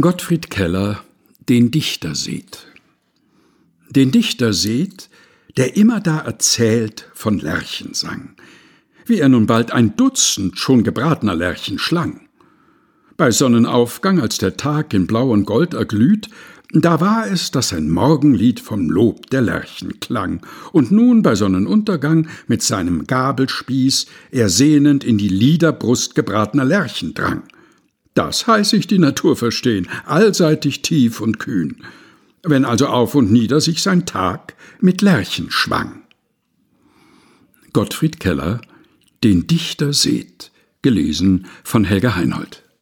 Gottfried Keller Den Dichter seht. Den Dichter seht, der immer da erzählt von Lerchensang, wie er nun bald ein Dutzend schon gebratener Lerchen schlang. Bei Sonnenaufgang, als der Tag in Blau und Gold erglüht, da war es, dass ein Morgenlied vom Lob der Lerchen klang, und nun bei Sonnenuntergang mit seinem Gabelspieß er sehnend in die Liederbrust gebratener Lerchen drang. Das heiß ich die Natur verstehen, allseitig tief und kühn, wenn also auf und nieder sich sein Tag mit Lerchen schwang. Gottfried Keller, Den Dichter seht, gelesen von Helga Heinold.